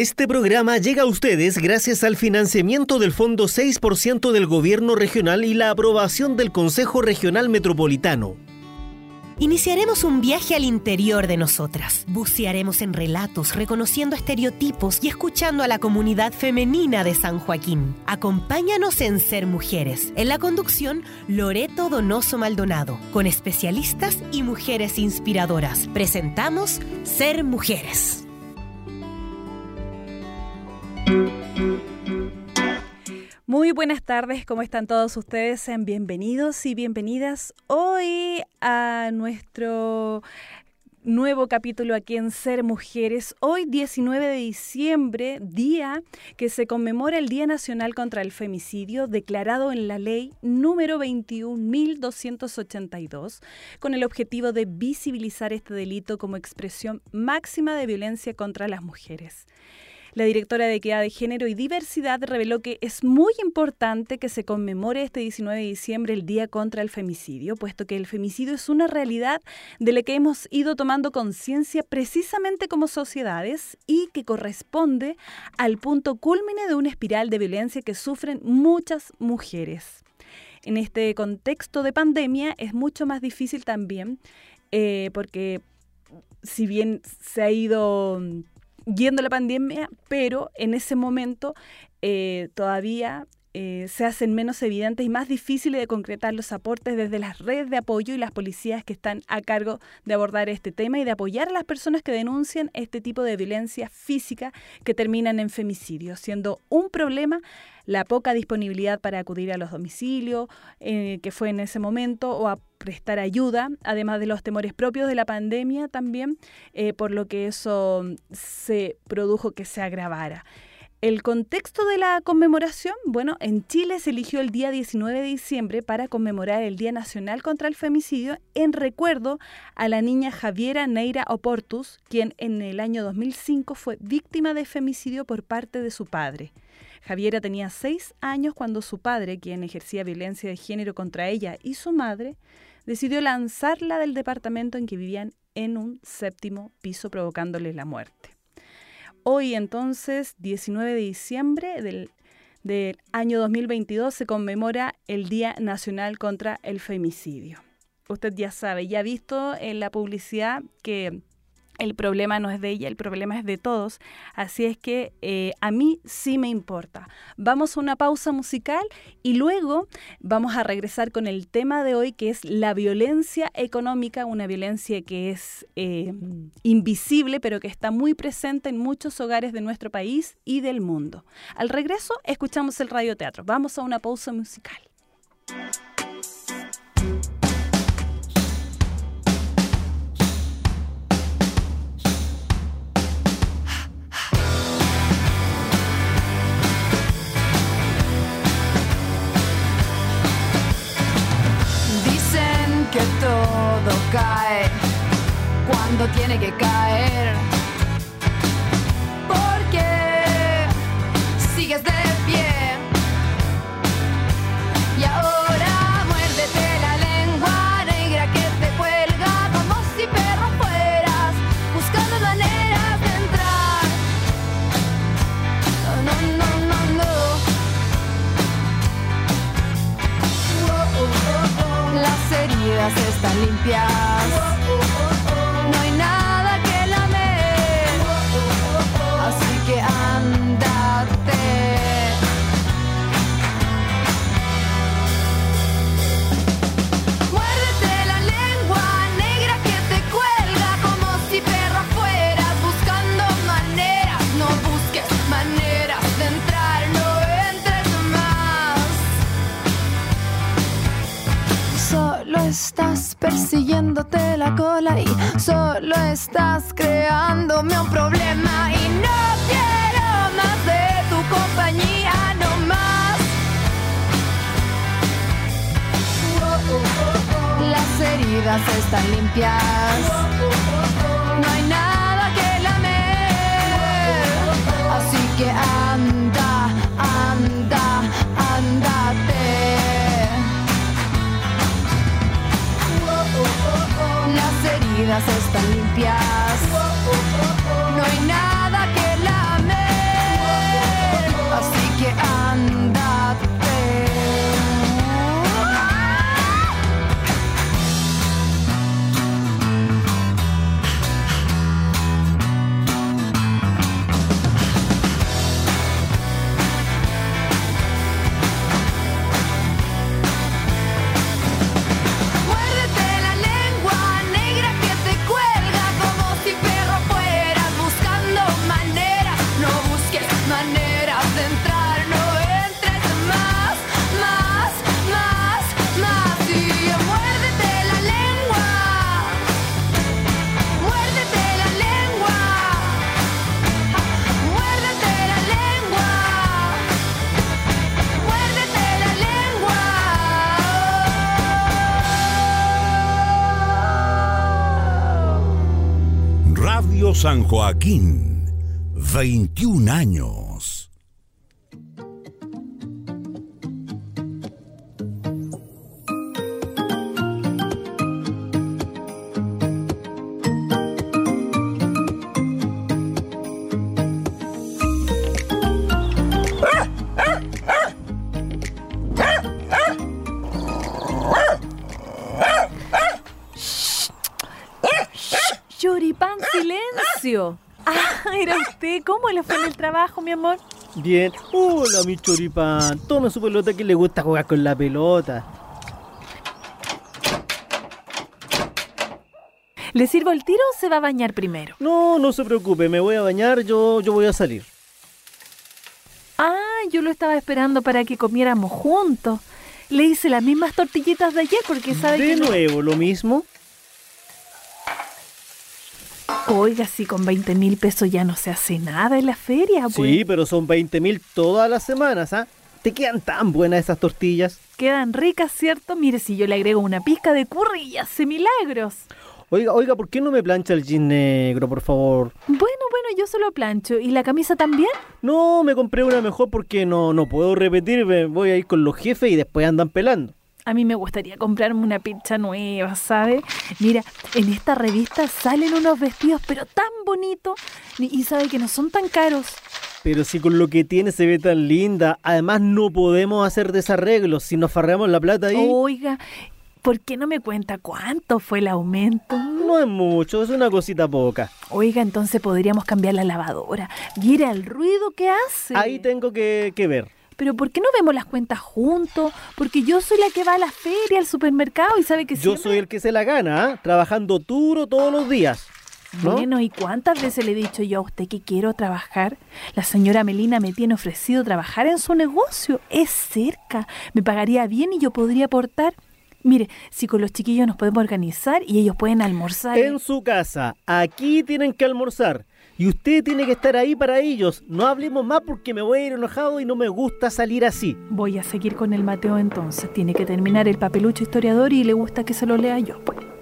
Este programa llega a ustedes gracias al financiamiento del Fondo 6% del Gobierno Regional y la aprobación del Consejo Regional Metropolitano. Iniciaremos un viaje al interior de nosotras. Bucearemos en relatos, reconociendo estereotipos y escuchando a la comunidad femenina de San Joaquín. Acompáñanos en Ser Mujeres. En la conducción, Loreto Donoso Maldonado, con especialistas y mujeres inspiradoras. Presentamos Ser Mujeres. Muy buenas tardes, ¿cómo están todos ustedes? Sean bienvenidos y bienvenidas hoy a nuestro nuevo capítulo aquí en Ser Mujeres. Hoy 19 de diciembre, día que se conmemora el Día Nacional contra el Femicidio, declarado en la ley número 21.282, con el objetivo de visibilizar este delito como expresión máxima de violencia contra las mujeres. La directora de Equidad de Género y Diversidad reveló que es muy importante que se conmemore este 19 de diciembre el Día contra el Femicidio, puesto que el femicidio es una realidad de la que hemos ido tomando conciencia precisamente como sociedades y que corresponde al punto culmine de una espiral de violencia que sufren muchas mujeres. En este contexto de pandemia es mucho más difícil también eh, porque si bien se ha ido yendo la pandemia, pero en ese momento eh, todavía eh, se hacen menos evidentes y más difíciles de concretar los aportes desde las redes de apoyo y las policías que están a cargo de abordar este tema y de apoyar a las personas que denuncian este tipo de violencia física que terminan en femicidio, siendo un problema la poca disponibilidad para acudir a los domicilios, eh, que fue en ese momento, o a prestar ayuda, además de los temores propios de la pandemia también, eh, por lo que eso se produjo que se agravara. El contexto de la conmemoración, bueno, en Chile se eligió el día 19 de diciembre para conmemorar el Día Nacional contra el Femicidio en recuerdo a la niña Javiera Neira Oportus, quien en el año 2005 fue víctima de femicidio por parte de su padre. Javiera tenía seis años cuando su padre, quien ejercía violencia de género contra ella y su madre, decidió lanzarla del departamento en que vivían en un séptimo piso provocándole la muerte. Hoy entonces, 19 de diciembre del, año 2022, se conmemora el Día Nacional contra el Femicidio. Usted ya sabe, ya ha visto en la publicidad que el problema no es de ella, el problema es de todos. Así es que eh, a mí sí me importa. Vamos a una pausa musical y luego vamos a regresar con el tema de hoy que es la violencia económica, una violencia que es eh, invisible pero que está muy presente en muchos hogares de nuestro país y del mundo. Al regreso escuchamos el radioteatro. Vamos a una pausa musical. Cae cuando tiene que caer. Están limpias. Solo estás creándome un problema y no quiero más de tu compañía, no más. Las heridas están limpias, están limpias. Joaquín, 21 años. Trabajo, mi amor? Bien. Hola, mi choripán. Tome su pelota que le gusta jugar con la pelota. ¿Le sirvo el tiro o se va a bañar primero? No, no se preocupe, me voy a bañar, yo, yo voy a salir. Ah, yo lo estaba esperando para que comiéramos juntos. Le hice las mismas tortillitas de ayer porque sabe De que no- nuevo, lo mismo. Oiga, si con 20 mil pesos ya no se hace nada en la feria, pues. Sí, pero son 20 mil todas las semanas, ¿ah? ¿Te quedan tan buenas esas tortillas? Quedan ricas, ¿cierto? Mire, si yo le agrego una pizca de curry y hace milagros. Oiga, oiga, ¿por qué no me plancha el jean negro, por favor? Bueno, bueno, yo se lo plancho. ¿Y la camisa también? No, me compré una mejor porque no, no puedo repetir, me voy a ir con los jefes y después andan pelando. A mí me gustaría comprarme una pizza nueva, ¿sabe? Mira, en esta revista salen unos vestidos, pero tan bonitos. Y sabe que no son tan caros. Pero si con lo que tiene se ve tan linda, además no podemos hacer desarreglos si nos farreamos la plata ahí. Oiga, ¿por qué no me cuenta cuánto fue el aumento? No es mucho, es una cosita poca. Oiga, entonces podríamos cambiar la lavadora. Mira el ruido que hace. Ahí tengo que, que ver. Pero ¿por qué no vemos las cuentas juntos? Porque yo soy la que va a la feria, al supermercado y sabe que Yo siempre... soy el que se la gana, ¿ah? trabajando duro todos los días. ¿no? Bueno, ¿y cuántas veces le he dicho yo a usted que quiero trabajar? La señora Melina me tiene ofrecido trabajar en su negocio. Es cerca. Me pagaría bien y yo podría aportar. Mire, si con los chiquillos nos podemos organizar y ellos pueden almorzar. En su casa, aquí tienen que almorzar. Y usted tiene que estar ahí para ellos. No hablemos más porque me voy a ir enojado y no me gusta salir así. Voy a seguir con el Mateo entonces. Tiene que terminar el papelucho historiador y le gusta que se lo lea yo. Pues.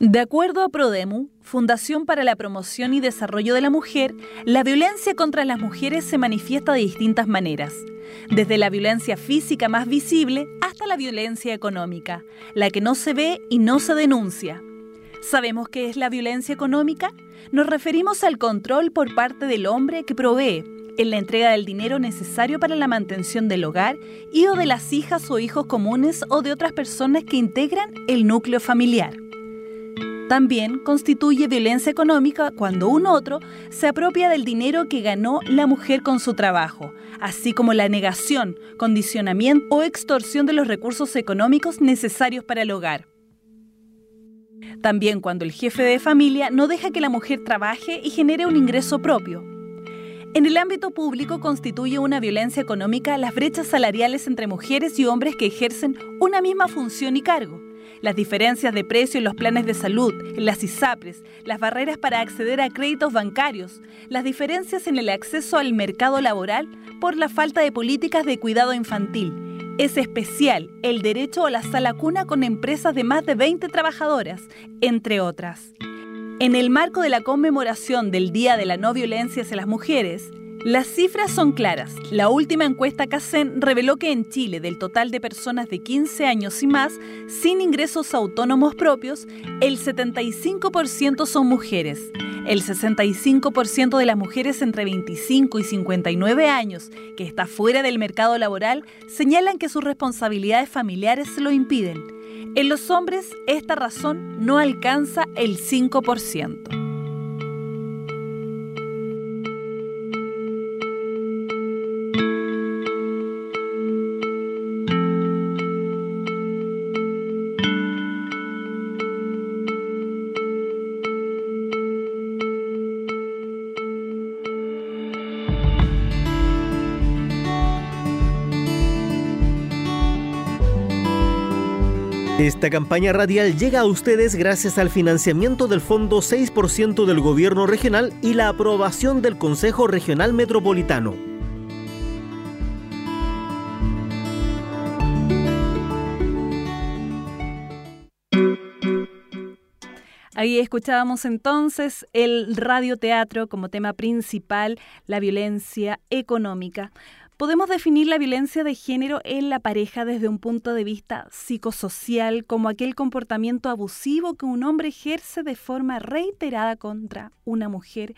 De acuerdo a Prodemu, Fundación para la Promoción y Desarrollo de la Mujer, la violencia contra las mujeres se manifiesta de distintas maneras, desde la violencia física más visible hasta la violencia económica, la que no se ve y no se denuncia. ¿Sabemos qué es la violencia económica? Nos referimos al control por parte del hombre que provee en la entrega del dinero necesario para la mantención del hogar y o de las hijas o hijos comunes o de otras personas que integran el núcleo familiar. También constituye violencia económica cuando un otro se apropia del dinero que ganó la mujer con su trabajo, así como la negación, condicionamiento o extorsión de los recursos económicos necesarios para el hogar. También cuando el jefe de familia no deja que la mujer trabaje y genere un ingreso propio. En el ámbito público constituye una violencia económica las brechas salariales entre mujeres y hombres que ejercen una misma función y cargo las diferencias de precio en los planes de salud, las ISAPRES, las barreras para acceder a créditos bancarios, las diferencias en el acceso al mercado laboral por la falta de políticas de cuidado infantil. Es especial el derecho a la sala cuna con empresas de más de 20 trabajadoras, entre otras. En el marco de la conmemoración del Día de la No Violencia hacia las Mujeres, las cifras son claras. La última encuesta CACEN reveló que en Chile, del total de personas de 15 años y más sin ingresos autónomos propios, el 75% son mujeres. El 65% de las mujeres entre 25 y 59 años que está fuera del mercado laboral señalan que sus responsabilidades familiares lo impiden. En los hombres, esta razón no alcanza el 5%. Esta campaña radial llega a ustedes gracias al financiamiento del Fondo 6% del Gobierno Regional y la aprobación del Consejo Regional Metropolitano. Ahí escuchábamos entonces el radioteatro como tema principal, la violencia económica. Podemos definir la violencia de género en la pareja desde un punto de vista psicosocial como aquel comportamiento abusivo que un hombre ejerce de forma reiterada contra una mujer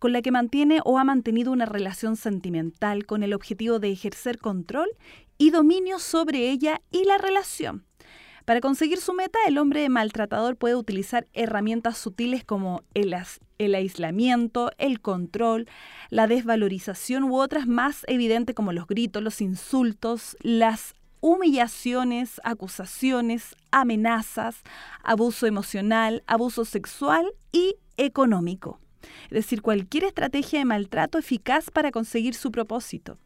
con la que mantiene o ha mantenido una relación sentimental con el objetivo de ejercer control y dominio sobre ella y la relación. Para conseguir su meta, el hombre maltratador puede utilizar herramientas sutiles como el, el, aislamiento, el control, la desvalorización u otras más evidentes como los gritos, los insultos, las humillaciones, acusaciones, amenazas, abuso emocional, abuso sexual y económico. Es decir, cualquier estrategia de maltrato eficaz para conseguir su propósito.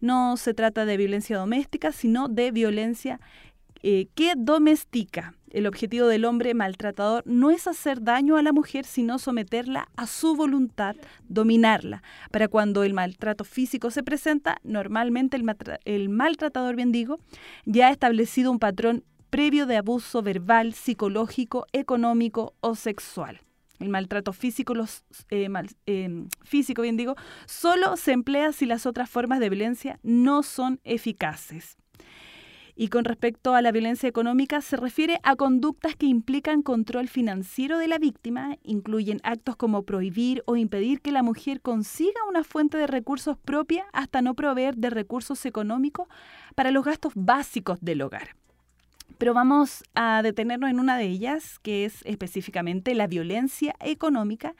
No se trata de violencia doméstica, sino de violencia eh, que domestica. El objetivo del hombre maltratador no es hacer daño a la mujer, sino someterla a su voluntad, dominarla. Para cuando el maltrato físico se presenta, normalmente el, maltratador, bien digo, ya ha establecido un patrón previo de abuso verbal, psicológico, económico o sexual. El maltrato físico, eh, eh, físico, bien digo, solo se emplea si las otras formas de violencia no son eficaces. Y con respecto a la violencia económica, se refiere a conductas que implican control financiero de la víctima, incluyen actos como prohibir o impedir que la mujer consiga una fuente de recursos propia hasta no proveer de recursos económicos para los gastos básicos del hogar. Pero vamos a detenernos en una de ellas, que es específicamente la violencia económica,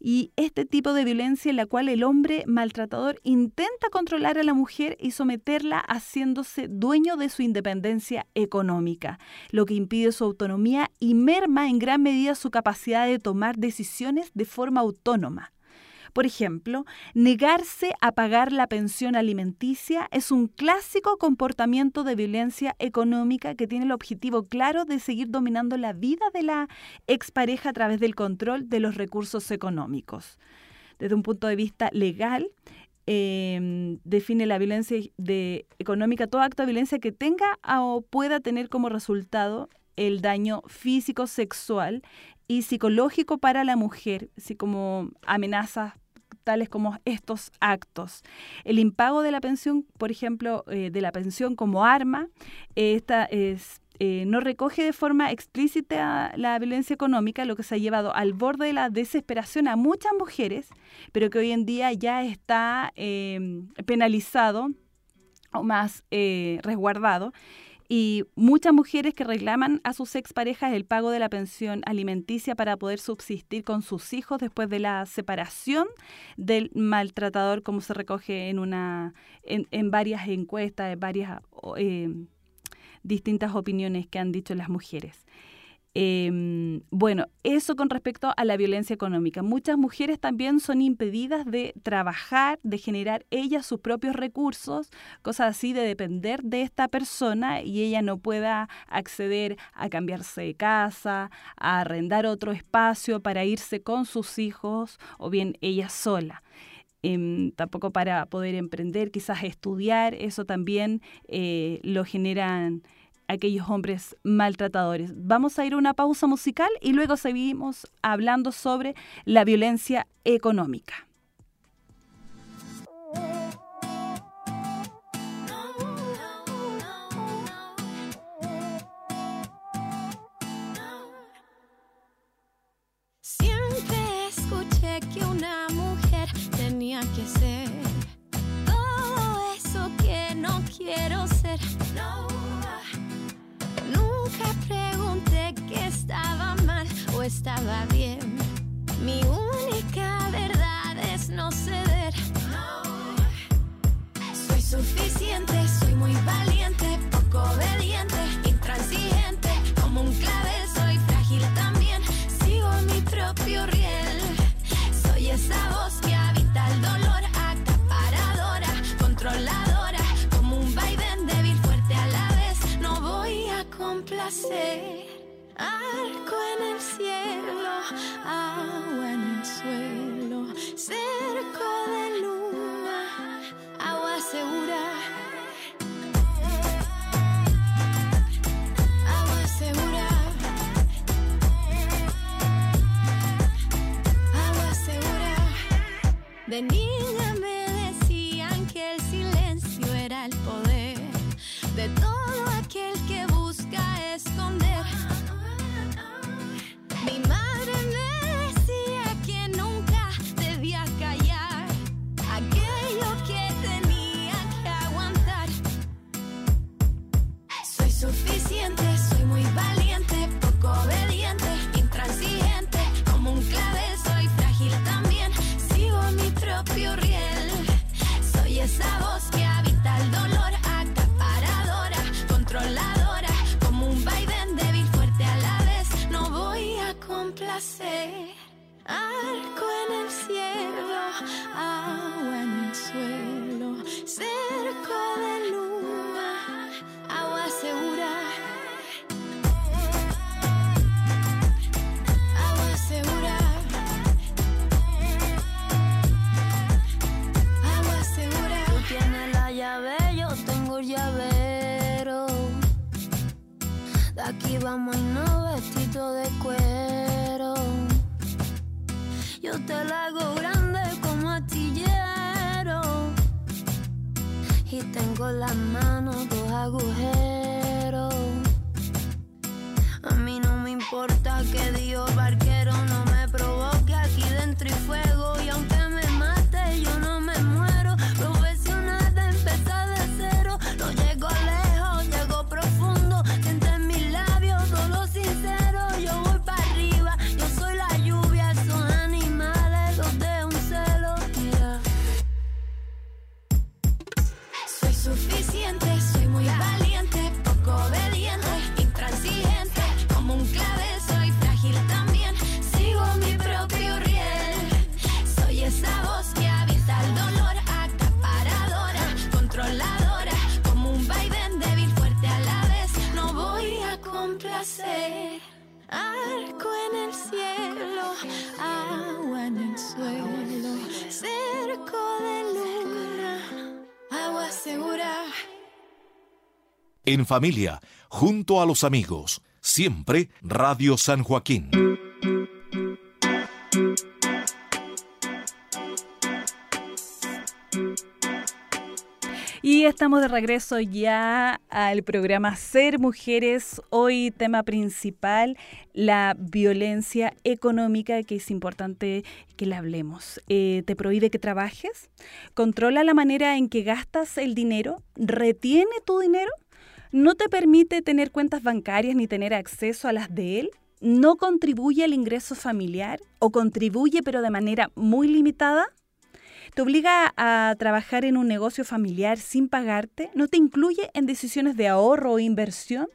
y este tipo de violencia en la cual el hombre maltratador intenta controlar a la mujer y someterla haciéndose dueño de su independencia económica, lo que impide su autonomía y merma en gran medida su capacidad de tomar decisiones de forma autónoma. Por ejemplo, negarse a pagar la pensión alimenticia es un clásico comportamiento de violencia económica que tiene el objetivo claro de seguir dominando la vida de la expareja a través del control de los recursos económicos. Desde un punto de vista legal, em, define la violencia económica todo acto de violencia que tenga o pueda tener como resultado el daño físico, sexual y psicológico para la mujer, así como amenazas tales como estos actos. El impago de la pensión, por ejemplo, eh, de la pensión como arma, esta es eh, no recoge de forma explícita la violencia económica, lo que se ha llevado al borde de la desesperación a muchas mujeres, pero que hoy en día ya está eh, penalizado o más resguardado y muchas mujeres que reclaman a sus exparejas el pago de la pensión alimenticia para poder subsistir con sus hijos después de la separación del maltratador, como se recoge en una en, varias encuestas, en varias eh, distintas opiniones que han dicho las mujeres. Em, bueno, eso con respecto a la violencia económica. Muchas mujeres también son impedidas de trabajar, de generar ellas sus propios recursos, cosas así, de depender de esta persona y ella no pueda acceder a cambiarse de casa, a arrendar otro espacio para irse con sus hijos o bien ella sola. Em, tampoco para poder emprender, quizás estudiar, eso también eh, lo generan aquellos hombres maltratadores. Vamos a ir a una pausa musical y luego seguimos hablando sobre la violencia económica. Siempre escuché que una mujer tenía que ser todo eso que no quiero ser. Estaba mal o estaba bien. Mi única verdad es no ceder. Soy suficiente, soy muy valiente, poco obediente, intransigente. Como un clavel, soy frágil también. Sigo mi propio riel. Soy esa voz que habita el dolor, acaparadora, controladora. Como un vaivén débil, fuerte a la vez. No voy a complacer. Arco en el cielo, agua en el suelo, cerco de luna, agua segura. Agua segura. Agua segura. De niña en el suelo, cerco de. Agua segura. En familia, junto a los amigos, siempre Radio San Joaquín. Estamos de regreso ya al programa Ser Mujeres. Hoy tema principal, la violencia económica, que es importante que la hablemos. Eh, ¿Te prohíbe que trabajes? ¿Controla la manera en que gastas el dinero? ¿Retiene tu dinero? ¿No te permite tener cuentas bancarias ni tener acceso a las de él? ¿No contribuye al ingreso familiar? ¿O contribuye pero de manera muy limitada? ¿Te obliga a trabajar en un negocio familiar sin pagarte? ¿No te incluye en decisiones de ahorro o inversión?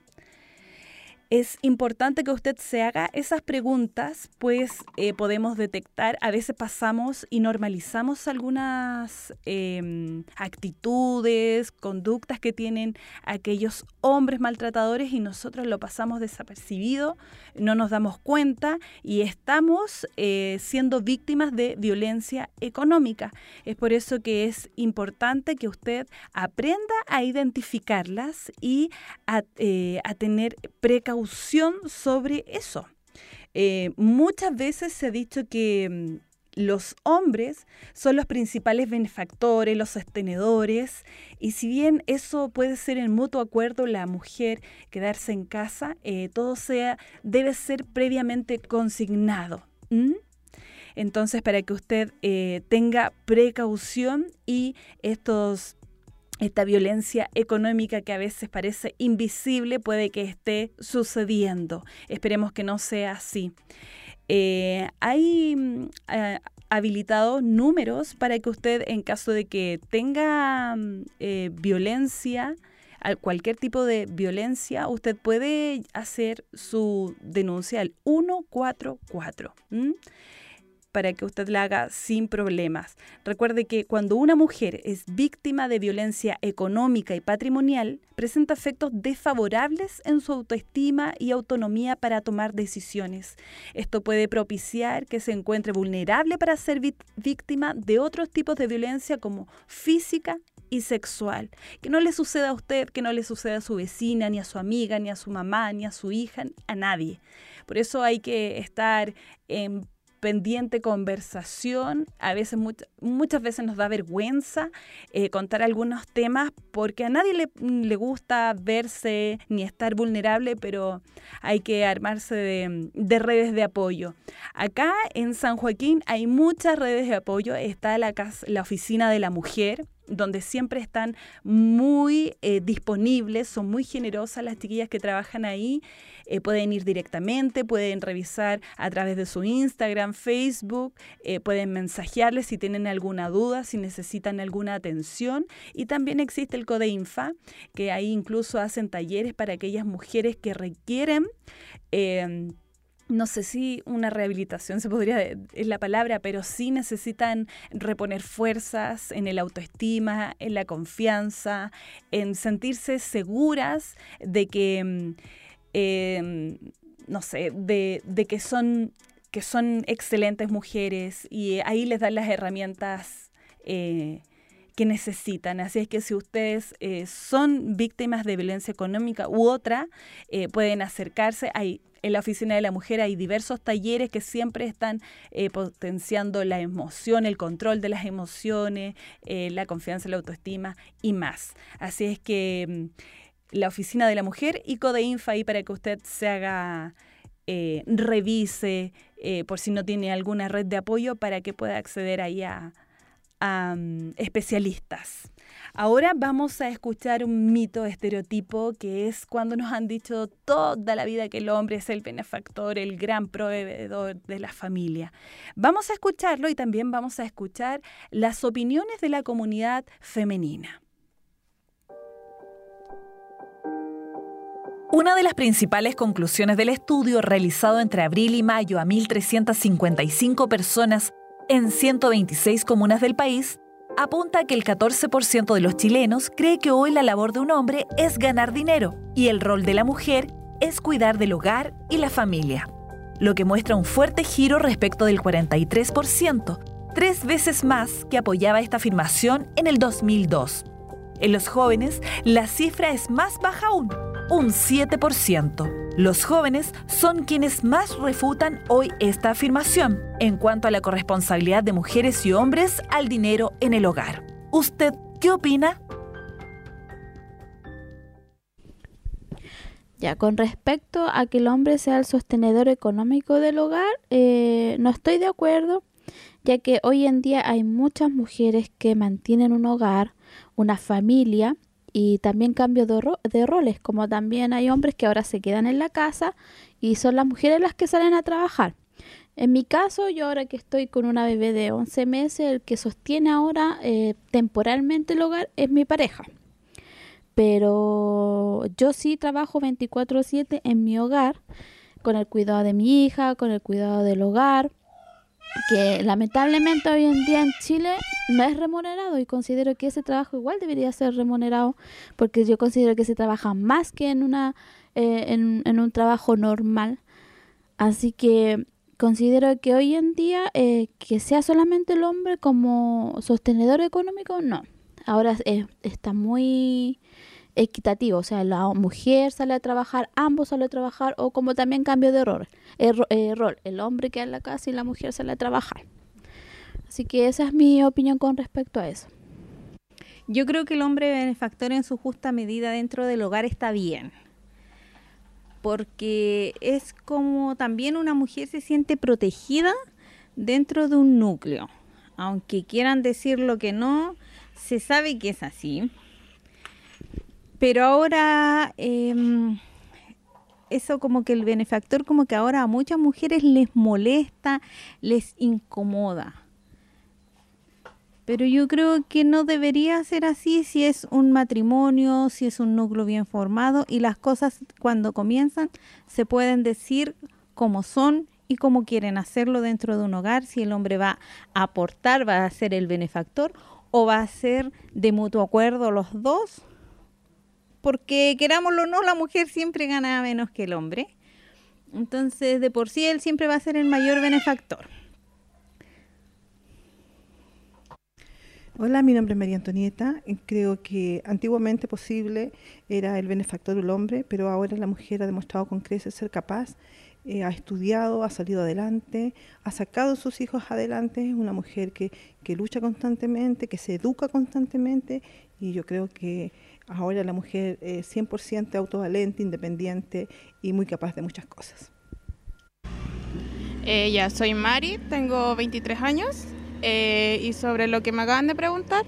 Es importante que usted se haga esas preguntas, pues eh, podemos detectar, a veces pasamos y normalizamos algunas eh, actitudes, conductas que tienen aquellos hombres maltratadores y nosotros lo pasamos desapercibido, no nos damos cuenta y estamos eh, siendo víctimas de violencia económica. Es por eso que es importante que usted aprenda a identificarlas y a, eh, a tener precaución sobre eso. Eh, muchas veces se ha dicho que mm, los hombres son los principales benefactores, los sostenedores, y si bien eso puede ser en mutuo acuerdo la mujer quedarse en casa, eh, todo sea debe ser previamente consignado. Entonces, para que usted eh, tenga precaución y estos esta violencia económica que a veces parece invisible puede que esté sucediendo. Esperemos que no sea así. Eh, hay mm, eh, habilitados números para que usted, en caso de que tenga mm, eh, violencia, cualquier tipo de violencia, usted puede hacer su denuncia al 144. ¿m? Para que usted la haga sin problemas. Recuerde que cuando una mujer es víctima de violencia económica y patrimonial, presenta efectos desfavorables en su autoestima y autonomía para tomar decisiones. Esto puede propiciar que se encuentre vulnerable para ser víctima de otros tipos de violencia como física y sexual. Que no le suceda a usted, que no le suceda a su vecina, ni a su amiga, ni a su mamá, ni a su hija, a nadie. Por eso hay que estar en pendiente conversación. A veces, muchas veces nos da vergüenza eh, contar algunos temas porque a nadie le, le, gusta verse ni estar vulnerable, pero hay que armarse de, de, redes de apoyo. Acá en San Joaquín hay muchas redes de apoyo. Está la, la oficina de la mujer donde siempre están muy eh, disponibles, son muy generosas las chiquillas que trabajan ahí, eh, pueden ir directamente, pueden revisar a través de su Instagram, Facebook, eh, pueden mensajearles si tienen alguna duda, si necesitan alguna atención. Y también existe el CODEINFA, que ahí incluso hacen talleres para aquellas mujeres que requieren no sé si una rehabilitación se podría, es la palabra, pero sí necesitan reponer fuerzas en el autoestima, en la confianza, en sentirse seguras de que, mm, em, no sé, de, que son que son excelentes mujeres y ahí les dan las herramientas eh, que necesitan. Así es que si ustedes eh, son víctimas de violencia económica u otra, eh, pueden acercarse. Hay en la Oficina de la Mujer hay diversos talleres que siempre están eh, potenciando la emoción, el control de las emociones, eh, la confianza, la autoestima y más. Así es que mm, la Oficina de la Mujer y Codeinfa ahí para que usted se haga, eh, revise por si no tiene alguna red de apoyo para que pueda acceder ahí a, mm, especialistas. Ahora vamos a escuchar un mito estereotipo que es cuando nos han dicho toda la vida que el hombre es el benefactor, el gran proveedor de la familia. Vamos a escucharlo y también vamos a escuchar las opiniones de la comunidad femenina. Una de las principales conclusiones del estudio realizado entre abril y mayo a 1.355 personas en 126 comunas del país apunta que el 14% de los chilenos cree que hoy la labor de un hombre es ganar dinero y el rol de la mujer es cuidar del hogar y la familia, lo que muestra un fuerte giro respecto del 43%, tres veces más que apoyaba esta afirmación en el 2002. En los jóvenes, la cifra es más baja aún, un 7%. Los jóvenes son quienes más refutan hoy esta afirmación en cuanto a la corresponsabilidad de mujeres y hombres al dinero en el hogar. ¿Usted qué opina? Ya, con respecto a que el hombre sea el sostenedor económico del hogar, eh, no estoy de acuerdo, ya que hoy en día hay muchas mujeres que mantienen un hogar, una familia, y también cambio de, de, roles, como también hay hombres que ahora se quedan en la casa y son las mujeres las que salen a trabajar. En mi caso, yo ahora que estoy con una bebé de 11 meses, el que sostiene ahora eh, temporalmente el hogar es mi pareja. Pero yo sí trabajo 24/7 en mi hogar, con el cuidado de mi hija, con el cuidado del hogar, que lamentablemente hoy en día en Chile no es remunerado y considero que ese trabajo igual debería ser remunerado porque yo considero que se trabaja más que en una eh, en, un trabajo normal. Así que considero que hoy en día eh, que sea solamente el hombre como sostenedor económico no. Ahora está muy equitativo, o sea, la mujer sale a trabajar, ambos salen a trabajar o como también cambio de rol, el, el hombre queda en la casa y la mujer sale a trabajar. Así que esa es mi opinión con respecto a eso. Yo creo que el hombre benefactor en su justa medida dentro del hogar está bien. Porque es como también una mujer se siente protegida dentro de un núcleo. Aunque quieran decir lo que no, se sabe que es así. Pero ahora em, eso como que el benefactor como que ahora a muchas mujeres les molesta, les incomoda. Pero yo creo que no debería ser así si es un matrimonio, si es un núcleo bien formado y las cosas cuando comienzan se pueden decir como son y cómo quieren hacerlo dentro de un hogar, si el hombre va a aportar, va a ser el benefactor o va a ser de mutuo acuerdo los dos, porque querámoslo o no, la mujer siempre gana menos que el hombre. Entonces, de por sí, él siempre va a ser el mayor benefactor. Hola, mi nombre es María Antonieta. Creo que antiguamente posible era el benefactor del hombre, pero ahora la mujer ha demostrado con creces ser capaz, eh, ha estudiado, ha salido adelante, ha sacado a sus hijos adelante, es una mujer que, que lucha constantemente, que se educa constantemente y yo creo que ahora la mujer es 100% autovalente, independiente y muy capaz de muchas cosas. Eh, ya, soy Mari, tengo 23 años eh, y sobre lo que me acaban de preguntar,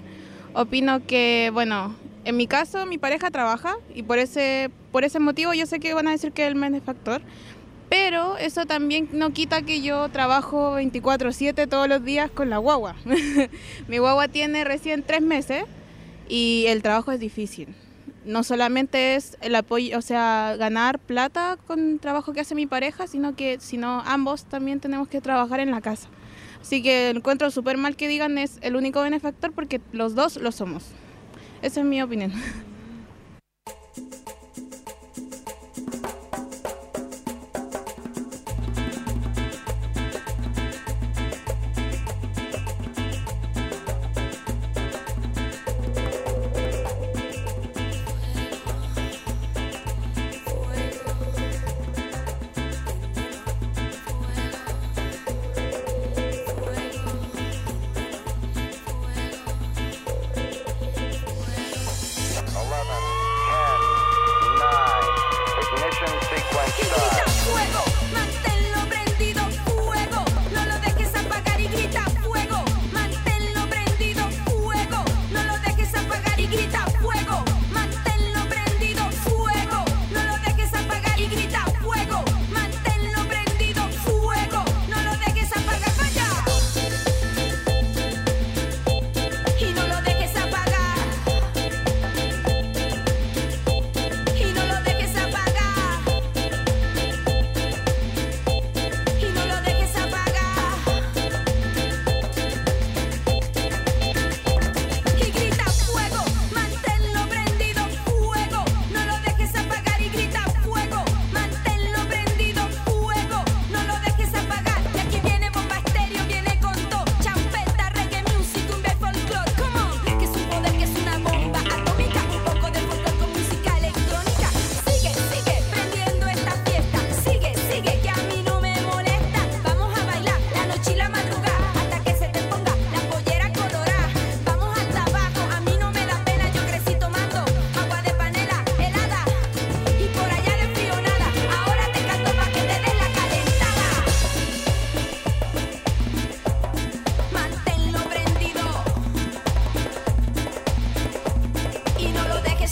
opino que, bueno, en mi caso mi pareja trabaja y por ese, por ese motivo yo sé que van a decir que es el benefactor, pero eso también no quita que yo trabajo 24/7 todos los días con la guagua. mi guagua tiene recién tres meses y el trabajo es difícil. No solamente es el apoyo, o sea, ganar plata con el trabajo que hace mi pareja, sino que sino ambos también tenemos que trabajar en la casa. Así que encuentro súper mal que digan es el único benefactor porque los dos lo somos. Esa es mi opinión.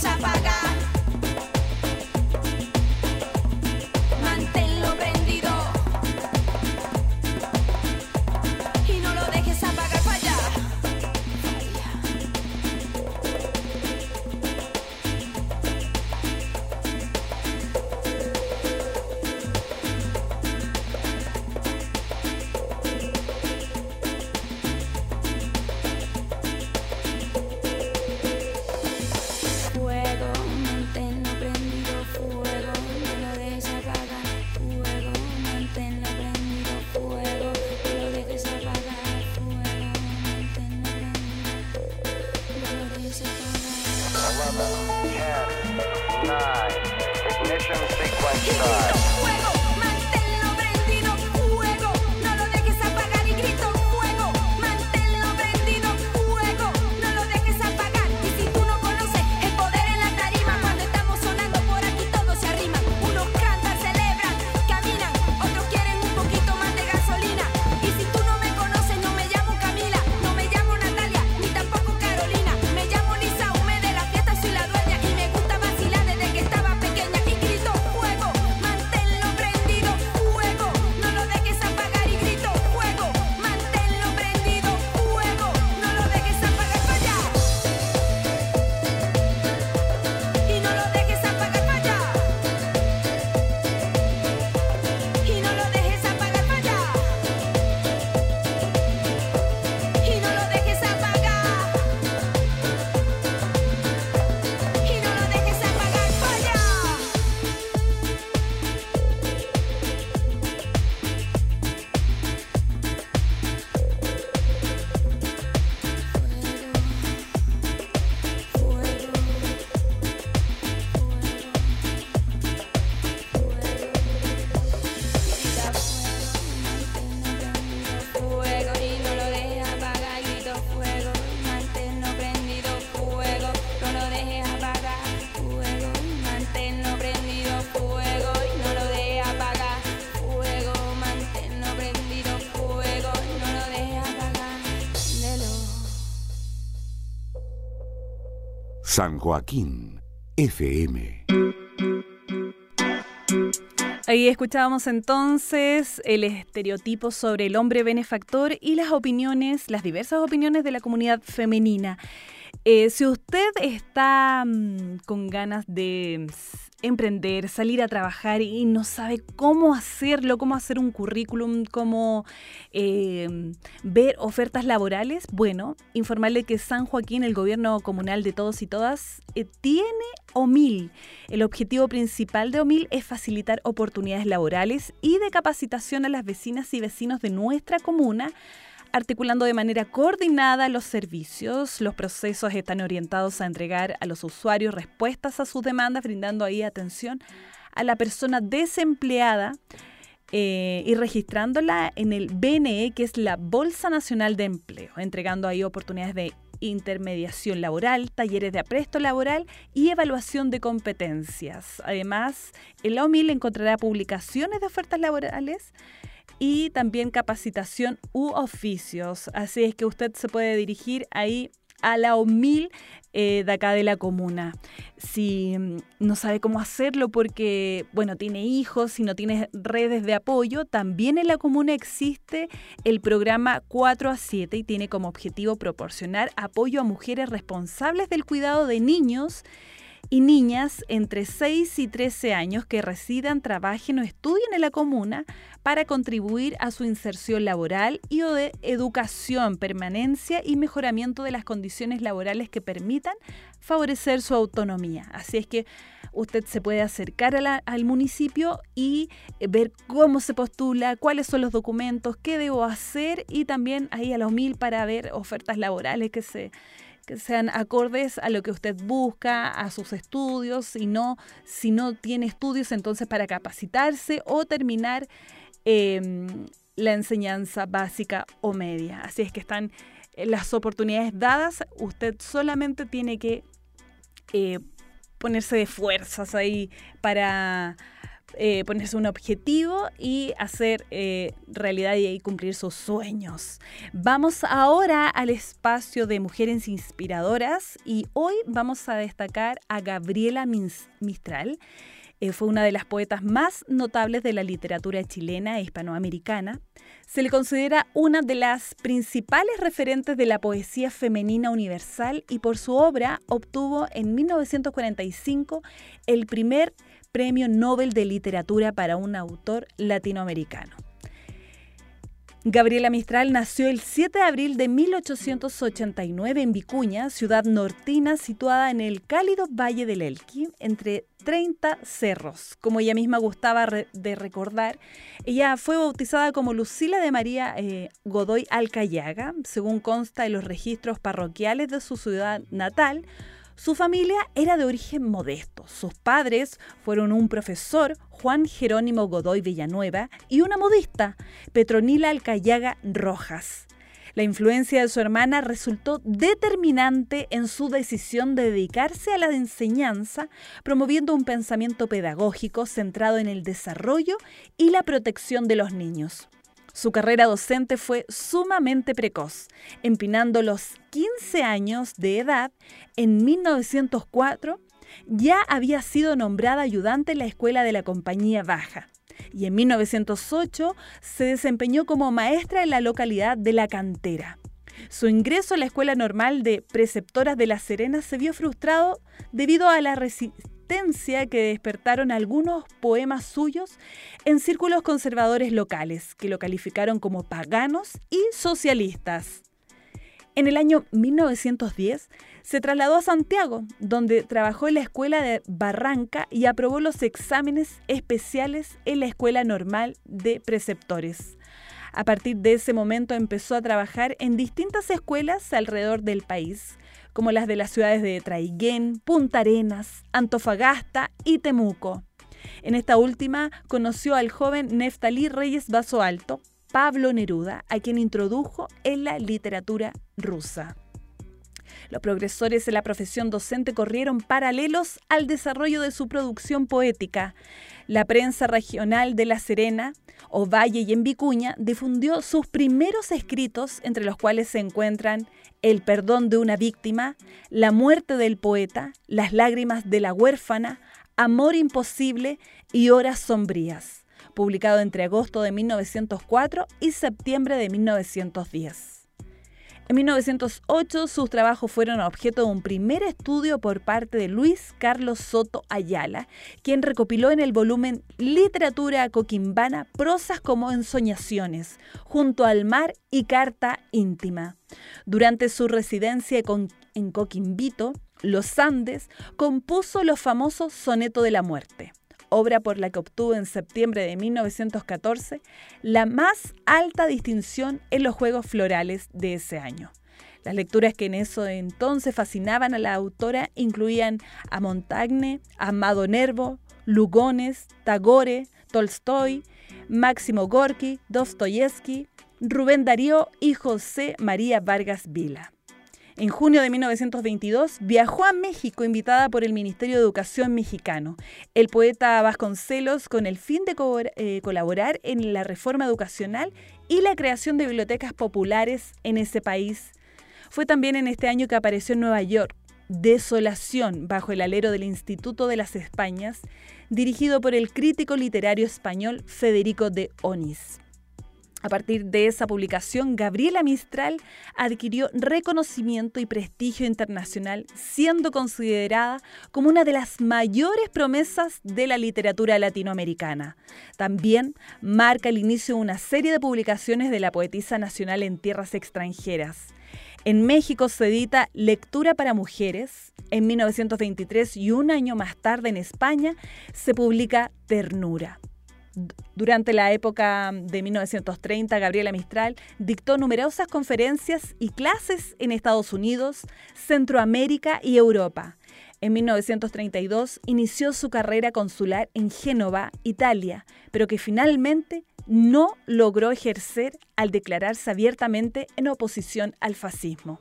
no lo San Joaquín, FM. Ahí escuchábamos entonces el estereotipo sobre el hombre benefactor y las opiniones, las diversas opiniones de la comunidad femenina. Eh, si usted está mm, con ganas de emprender, salir a trabajar y no sabe cómo hacerlo, cómo hacer un currículum, cómo eh, ver ofertas laborales, bueno, informarle que San Joaquín, el gobierno comunal de todos y todas, eh, tiene OMIL. El objetivo principal de OMIL es facilitar oportunidades laborales y de capacitación a las vecinas y vecinos de nuestra comuna articulando de manera coordinada los servicios. Los procesos están orientados a entregar a los usuarios respuestas a sus demandas, brindando ahí atención a la persona desempleada eh, y registrándola en el BNE, que es la Bolsa Nacional de Empleo, entregando ahí oportunidades de intermediación laboral, talleres de apresto laboral y evaluación de competencias. Además, el OMIL encontrará publicaciones de ofertas laborales y también capacitación u oficios. Así es que usted se puede dirigir ahí a la OMIL eh, de acá de la comuna. Si mm, no sabe cómo hacerlo porque, bueno, tiene hijos, si no tiene redes de apoyo, también en la comuna existe el programa 4 a 7 y tiene como objetivo proporcionar apoyo a mujeres responsables del cuidado de niños y niñas entre 6 y 13 años que residan, trabajen o estudien en la comuna para contribuir a su inserción laboral y o de educación, permanencia y mejoramiento de las condiciones laborales que permitan favorecer su autonomía. Así es que usted se puede acercar al municipio y ver cómo se postula, cuáles son los documentos, qué debo hacer y también ahí a los mil para ver ofertas laborales que se que sean acordes a lo que usted busca, a sus estudios, y no, si no tiene estudios, entonces para capacitarse o terminar em, la enseñanza básica o media. Así es que están eh, las oportunidades dadas, usted solamente tiene que eh, ponerse de fuerzas ahí para eh, ponerse un objetivo y hacer eh, realidad y cumplir sus sueños. Vamos ahora al espacio de mujeres inspiradoras y hoy vamos a destacar a Gabriela Mistral. Eh, fue una de las poetas más notables de la literatura chilena e hispanoamericana. Se le considera una de las principales referentes de la poesía femenina universal y por su obra obtuvo en 1945 el primer Premio Nobel de Literatura para un autor latinoamericano. Gabriela Mistral nació el 7 de abril de 1889 en Vicuña, ciudad nortina situada en el cálido Valle del Elqui, entre 30 cerros. Como ella misma gustaba de recordar, ella fue bautizada como Lucila de María eh, Godoy Alcayaga, según consta en los registros parroquiales de su ciudad natal, su familia era de origen modesto. Sus padres fueron un profesor, Juan Jerónimo Godoy Villanueva, y una modista, Petronila Alcayaga Rojas. La influencia de su hermana resultó determinante en su decisión de dedicarse a la enseñanza, promoviendo un pensamiento pedagógico centrado en el desarrollo y la protección de los niños. Su carrera docente fue sumamente precoz, empinando los 15 años de edad. En 1904 ya había sido nombrada ayudante en la escuela de la Compañía Baja y en 1908 se desempeñó como maestra en la localidad de La Cantera. Su ingreso a la Escuela Normal de Preceptoras de La Serena se vio frustrado debido a la resistencia que despertaron algunos poemas suyos en círculos conservadores locales, que lo calificaron como paganos y socialistas. En el año 1910 se trasladó a Santiago, donde trabajó en la escuela de Barranca y aprobó los exámenes especiales en la Escuela Normal de Preceptores. A partir de ese momento empezó a trabajar en distintas escuelas alrededor del país, como las de las ciudades de Traiguén, Punta Arenas, Antofagasta y Temuco. En esta última conoció al joven Neftalí Reyes Vaso Alto, Pablo Neruda, a quien introdujo en la literatura rusa. Los progresores de la profesión docente corrieron paralelos al desarrollo de su producción poética. La prensa regional de La Serena, Ovalle y en Vicuña difundió sus primeros escritos, entre los cuales se encuentran El perdón de una víctima, La muerte del poeta, Las lágrimas de la huérfana, Amor imposible y Horas sombrías, publicado entre agosto de 1904 y septiembre de 1910. En 1908 sus trabajos fueron objeto de un primer estudio por parte de Luis Carlos Soto Ayala, quien recopiló en el volumen Literatura Coquimbana prosas como ensoñaciones, junto al mar y carta íntima. Durante su residencia en Coquimbito, Los Andes, compuso los famosos Soneto de la Muerte obra por la que obtuvo en septiembre de 1914 la más alta distinción en los Juegos Florales de ese año. Las lecturas que en eso entonces fascinaban a la autora incluían a Montagne, a Amado Nervo, Lugones, Tagore, Tolstoy, Máximo Gorki, Dostoyevsky, Rubén Darío y José María Vargas Vila. En junio de 1922 viajó a México invitada por el Ministerio de Educación mexicano. El poeta Vasconcelos con el fin de eh, colaborar en la reforma educacional y la creación de bibliotecas populares en ese país. Fue también en este año que apareció en Nueva York, Desolación, bajo el alero del Instituto de las Españas, dirigido por el crítico literario español Federico de Onís. A partir de esa publicación, Gabriela Mistral adquirió reconocimiento y prestigio internacional, siendo considerada como una de las mayores promesas de la literatura latinoamericana. También marca el inicio de una serie de publicaciones de la poetisa nacional en tierras extranjeras. En México se edita Lectura para Mujeres. En 1923 y un año más tarde en España se publica Ternura. Durante la época de 1930, Gabriela Mistral dictó numerosas conferencias y clases en Estados Unidos, Centroamérica y Europa. En 1932 inició su carrera consular en Génova, Italia, pero que finalmente no logró ejercer al declararse abiertamente en oposición al fascismo.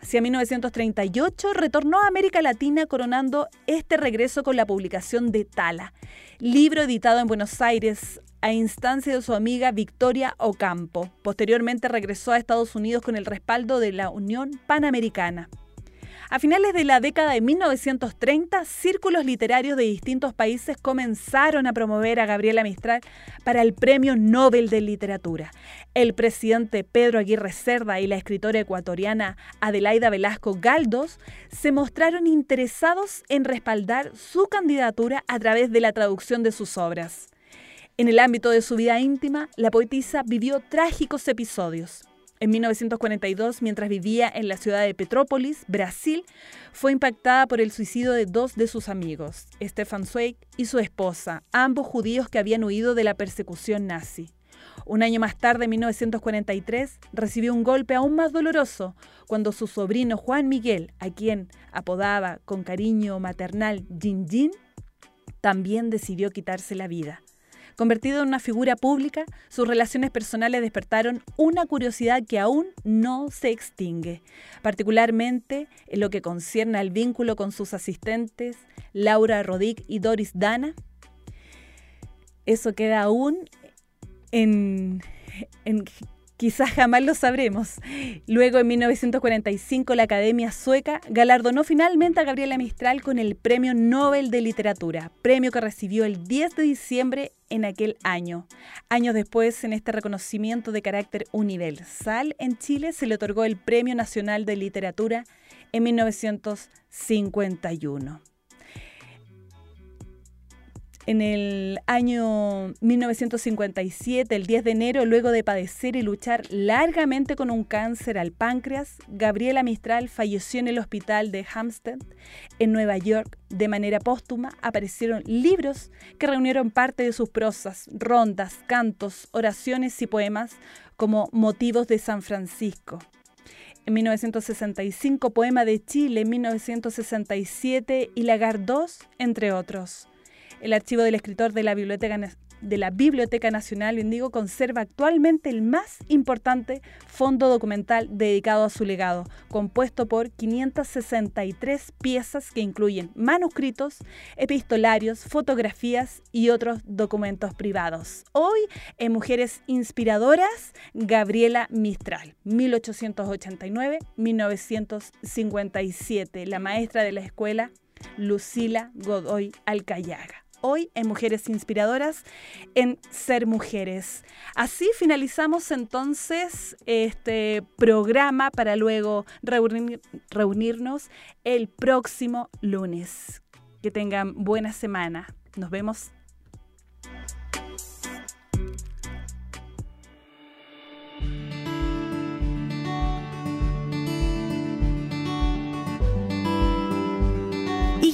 Hacia 1938 retornó a América Latina coronando este regreso con la publicación de Tala, libro editado en Buenos Aires a instancia de su amiga Victoria Ocampo. Posteriormente regresó a Estados Unidos con el respaldo de la Unión Panamericana. A finales de la década de 1930, círculos literarios de distintos países comenzaron a promover a Gabriela Mistral para el Premio Nobel de Literatura. El presidente Pedro Aguirre Cerda y la escritora ecuatoriana Adelaida Velasco Galdos se mostraron interesados en respaldar su candidatura a través de la traducción de sus obras. En el ámbito de su vida íntima, la poetisa vivió trágicos episodios. En 1942, mientras vivía en la ciudad de Petrópolis, Brasil, fue impactada por el suicidio de dos de sus amigos, Stefan Zweig y su esposa, ambos judíos que habían huido de la persecución nazi. Un año más tarde, en 1943, recibió un golpe aún más doloroso cuando su sobrino Juan Miguel, a quien apodaba con cariño maternal Jin Jin, también decidió quitarse la vida. Convertido en una figura pública, sus relaciones personales despertaron una curiosidad que aún no se extingue, particularmente en lo que concierne al vínculo con sus asistentes Laura Rodic y Doris Dana. Eso queda aún en Quizás jamás lo sabremos. Luego, en 1945, la Academia Sueca galardonó finalmente a Gabriela Mistral con el Premio Nobel de Literatura, premio que recibió el 10 de diciembre en aquel año. Años después, en este reconocimiento de carácter universal en Chile, se le otorgó el Premio Nacional de Literatura en 1951. En el año 1957, el 10 de enero, luego de padecer y luchar largamente con un cáncer al páncreas, Gabriela Mistral falleció en el hospital de Hampstead, en Nueva York. De manera póstuma aparecieron libros que reunieron parte de sus prosas, rondas, cantos, oraciones y poemas como Motivos de San Francisco. En 1965, Poema de Chile, en 1967 y Lagar II, entre otros. El archivo del escritor de la Biblioteca de la Nacional. Indigo conserva actualmente el más importante fondo documental dedicado a su legado, compuesto por 563 piezas que incluyen manuscritos, epistolarios, fotografías y otros documentos privados. Hoy, en Mujeres Inspiradoras, Gabriela Mistral, 1889-1957, la maestra de la escuela Lucila Godoy Alcayaga hoy en Mujeres Inspiradoras en Ser Mujeres. Así finalizamos entonces este programa para luego reunir, reunirnos el próximo lunes. Que tengan buena semana. Nos vemos.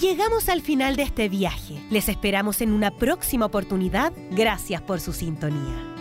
Llegamos al final de este viaje. Les esperamos en una próxima oportunidad. Gracias por su sintonía.